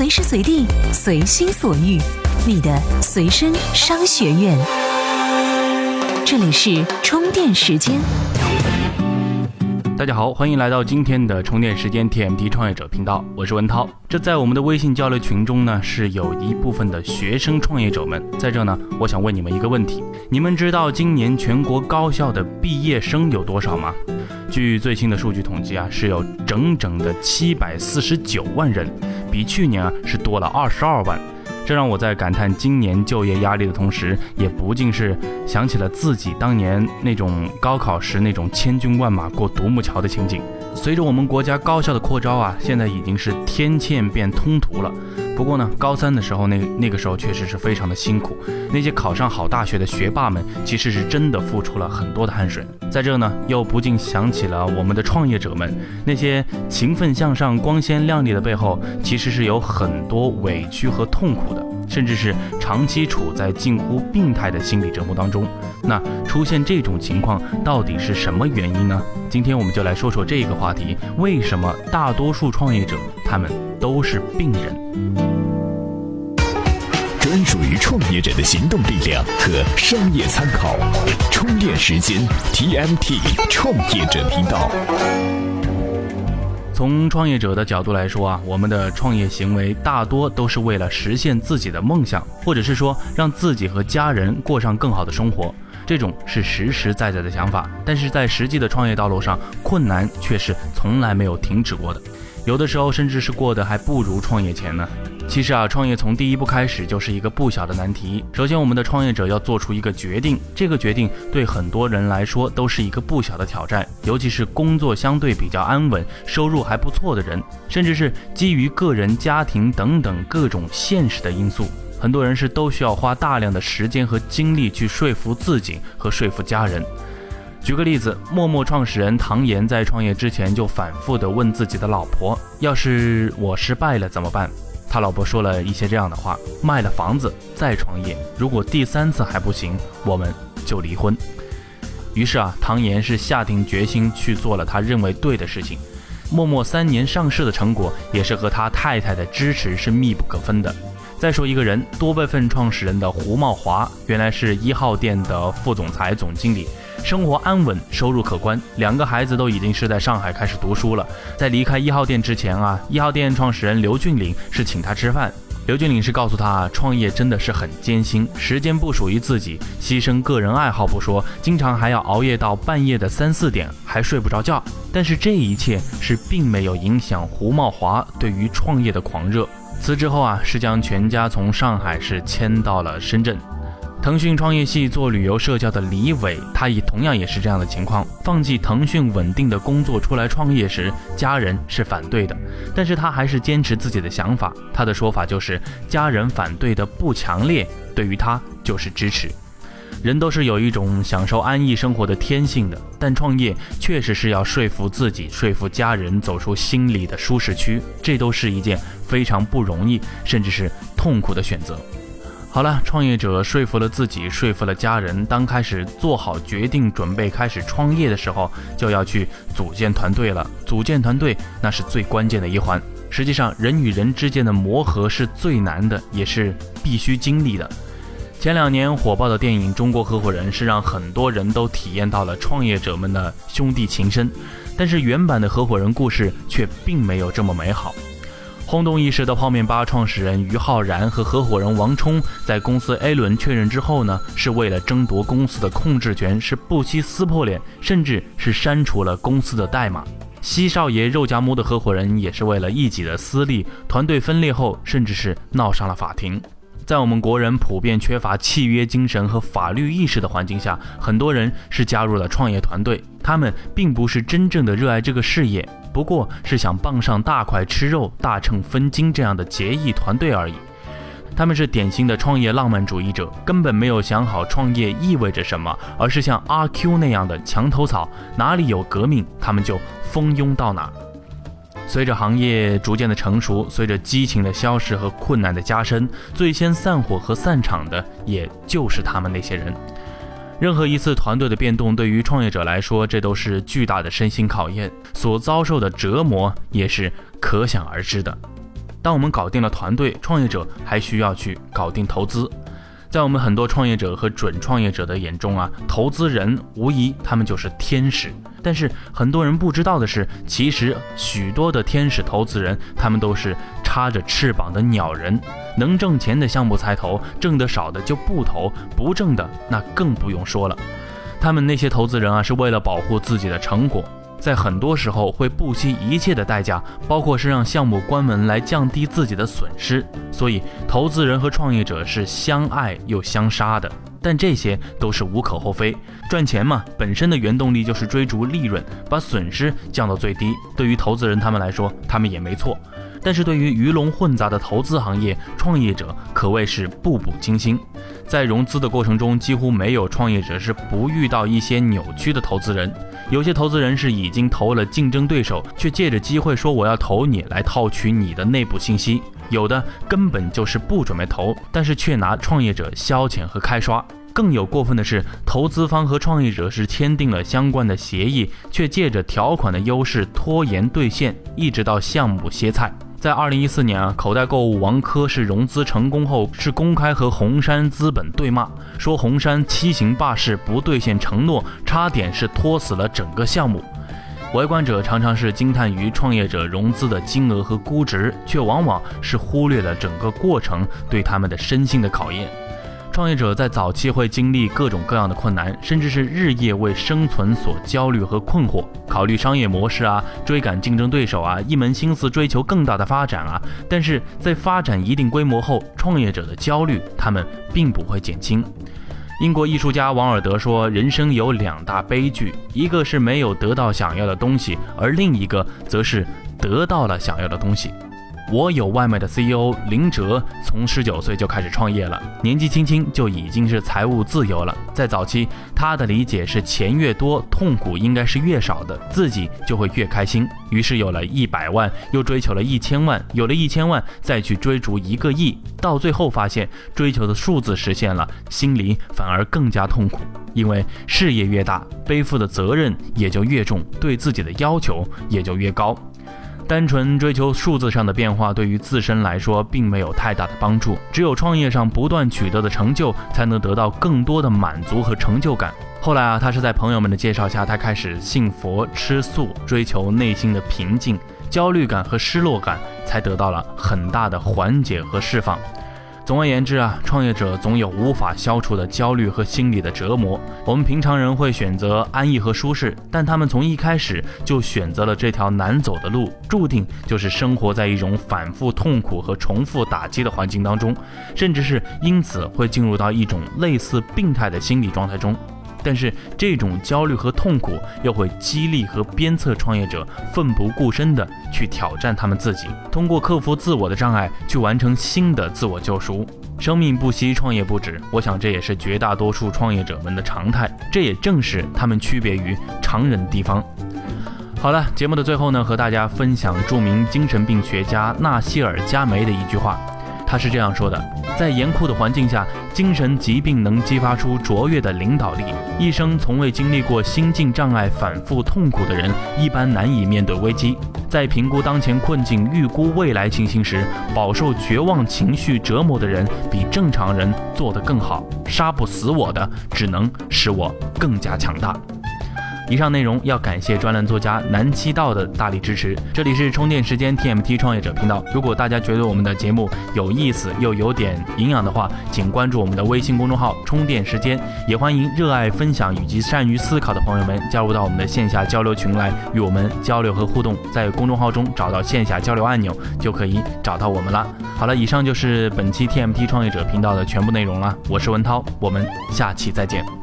随时随地，随心所欲，你的随身商学院。这里是充电时间。大家好，欢迎来到今天的充电时间 TMT 创业者频道，我是文涛。这在我们的微信交流群中呢，是有一部分的学生创业者们在这呢。我想问你们一个问题：你们知道今年全国高校的毕业生有多少吗？据最新的数据统计啊，是有整整的七百四十九万人，比去年啊是多了二十二万。这让我在感叹今年就业压力的同时，也不禁是想起了自己当年那种高考时那种千军万马过独木桥的情景。随着我们国家高校的扩招啊，现在已经是天堑变通途了。不过呢，高三的时候那那个时候确实是非常的辛苦。那些考上好大学的学霸们，其实是真的付出了很多的汗水。在这呢，又不禁想起了我们的创业者们，那些勤奋向上、光鲜亮丽的背后，其实是有很多委屈和痛苦的，甚至是长期处在近乎病态的心理折磨当中。那出现这种情况，到底是什么原因呢？今天我们就来说说这个话题：为什么大多数创业者他们都是病人？专属于创业者的行动力量和商业参考，充电时间 TMT 创业者频道。从创业者的角度来说啊，我们的创业行为大多都是为了实现自己的梦想，或者是说让自己和家人过上更好的生活，这种是实实在在的想法。但是在实际的创业道路上，困难却是从来没有停止过的，有的时候甚至是过得还不如创业前呢。其实啊，创业从第一步开始就是一个不小的难题。首先，我们的创业者要做出一个决定，这个决定对很多人来说都是一个不小的挑战，尤其是工作相对比较安稳、收入还不错的人，甚至是基于个人、家庭等等各种现实的因素，很多人是都需要花大量的时间和精力去说服自己和说服家人。举个例子，陌陌创始人唐岩在创业之前就反复地问自己的老婆：“要是我失败了怎么办？”他老婆说了一些这样的话：卖了房子再创业，如果第三次还不行，我们就离婚。于是啊，唐岩是下定决心去做了他认为对的事情。陌陌三年上市的成果，也是和他太太的支持是密不可分的。再说一个人，多备份创始人的胡茂华，原来是一号店的副总裁、总经理。生活安稳，收入可观，两个孩子都已经是在上海开始读书了。在离开一号店之前啊，一号店创始人刘俊岭是请他吃饭。刘俊岭是告诉他，创业真的是很艰辛，时间不属于自己，牺牲个人爱好不说，经常还要熬夜到半夜的三四点，还睡不着觉。但是这一切是并没有影响胡茂华对于创业的狂热。辞职后啊，是将全家从上海市迁到了深圳。腾讯创业系做旅游社交的李伟，他也同样也是这样的情况。放弃腾讯稳定的工作出来创业时，家人是反对的，但是他还是坚持自己的想法。他的说法就是，家人反对的不强烈，对于他就是支持。人都是有一种享受安逸生活的天性的，但创业确实是要说服自己、说服家人走出心里的舒适区，这都是一件非常不容易，甚至是痛苦的选择。好了，创业者说服了自己，说服了家人。当开始做好决定，准备开始创业的时候，就要去组建团队了。组建团队，那是最关键的一环。实际上，人与人之间的磨合是最难的，也是必须经历的。前两年火爆的电影《中国合伙人》是让很多人都体验到了创业者们的兄弟情深，但是原版的合伙人故事却并没有这么美好。轰动一时的泡面吧创始人于浩然和合伙人王冲，在公司 A 轮确认之后呢，是为了争夺公司的控制权，是不惜撕破脸，甚至是删除了公司的代码。西少爷肉夹馍的合伙人也是为了一己的私利，团队分裂后，甚至是闹上了法庭。在我们国人普遍缺乏契约精神和法律意识的环境下，很多人是加入了创业团队，他们并不是真正的热爱这个事业。不过是想傍上大块吃肉、大秤分金这样的结义团队而已。他们是典型的创业浪漫主义者，根本没有想好创业意味着什么，而是像阿 Q 那样的墙头草，哪里有革命，他们就蜂拥到哪。随着行业逐渐的成熟，随着激情的消失和困难的加深，最先散伙和散场的，也就是他们那些人。任何一次团队的变动，对于创业者来说，这都是巨大的身心考验，所遭受的折磨也是可想而知的。当我们搞定了团队，创业者还需要去搞定投资。在我们很多创业者和准创业者的眼中啊，投资人无疑他们就是天使。但是很多人不知道的是，其实许多的天使投资人，他们都是插着翅膀的鸟人。能挣钱的项目才投，挣得少的就不投，不挣的那更不用说了。他们那些投资人啊，是为了保护自己的成果。在很多时候会不惜一切的代价，包括是让项目关门来降低自己的损失。所以，投资人和创业者是相爱又相杀的。但这些都是无可厚非，赚钱嘛，本身的原动力就是追逐利润，把损失降到最低。对于投资人他们来说，他们也没错。但是对于鱼龙混杂的投资行业，创业者可谓是步步惊心。在融资的过程中，几乎没有创业者是不遇到一些扭曲的投资人。有些投资人是已经投了竞争对手，却借着机会说我要投你来套取你的内部信息；有的根本就是不准备投，但是却拿创业者消遣和开刷。更有过分的是，投资方和创业者是签订了相关的协议，却借着条款的优势拖延兑现，一直到项目歇菜。在二零一四年啊，口袋购物王珂是融资成功后，是公开和红杉资本对骂，说红杉欺行霸市，不兑现承诺，差点是拖死了整个项目。围观者常常是惊叹于创业者融资的金额和估值，却往往是忽略了整个过程对他们的身心的考验。创业者在早期会经历各种各样的困难，甚至是日夜为生存所焦虑和困惑，考虑商业模式啊，追赶竞争对手啊，一门心思追求更大的发展啊。但是在发展一定规模后，创业者的焦虑他们并不会减轻。英国艺术家王尔德说：“人生有两大悲剧，一个是没有得到想要的东西，而另一个则是得到了想要的东西。”我有外卖的 CEO 林哲，从十九岁就开始创业了，年纪轻轻就已经是财务自由了。在早期，他的理解是钱越多，痛苦应该是越少的，自己就会越开心。于是有了一百万，又追求了一千万，有了一千万，再去追逐一个亿，到最后发现追求的数字实现了，心里反而更加痛苦，因为事业越大，背负的责任也就越重，对自己的要求也就越高。单纯追求数字上的变化，对于自身来说并没有太大的帮助。只有创业上不断取得的成就，才能得到更多的满足和成就感。后来啊，他是在朋友们的介绍下，他开始信佛、吃素，追求内心的平静，焦虑感和失落感才得到了很大的缓解和释放。总而言之啊，创业者总有无法消除的焦虑和心理的折磨。我们平常人会选择安逸和舒适，但他们从一开始就选择了这条难走的路，注定就是生活在一种反复痛苦和重复打击的环境当中，甚至是因此会进入到一种类似病态的心理状态中。但是这种焦虑和痛苦又会激励和鞭策创业者奋不顾身地去挑战他们自己，通过克服自我的障碍去完成新的自我救赎。生命不息，创业不止。我想这也是绝大多数创业者们的常态，这也正是他们区别于常人的地方。好了，节目的最后呢，和大家分享著名精神病学家纳西尔·加梅的一句话。他是这样说的：在严酷的环境下，精神疾病能激发出卓越的领导力。一生从未经历过心境障碍、反复痛苦的人，一般难以面对危机。在评估当前困境、预估未来情形时，饱受绝望情绪折磨的人，比正常人做得更好。杀不死我的，只能使我更加强大。以上内容要感谢专栏作家南七道的大力支持。这里是充电时间 TMT 创业者频道。如果大家觉得我们的节目有意思又有点营养的话，请关注我们的微信公众号“充电时间”，也欢迎热爱分享以及善于思考的朋友们加入到我们的线下交流群来与我们交流和互动。在公众号中找到线下交流按钮，就可以找到我们了。好了，以上就是本期 TMT 创业者频道的全部内容了。我是文涛，我们下期再见。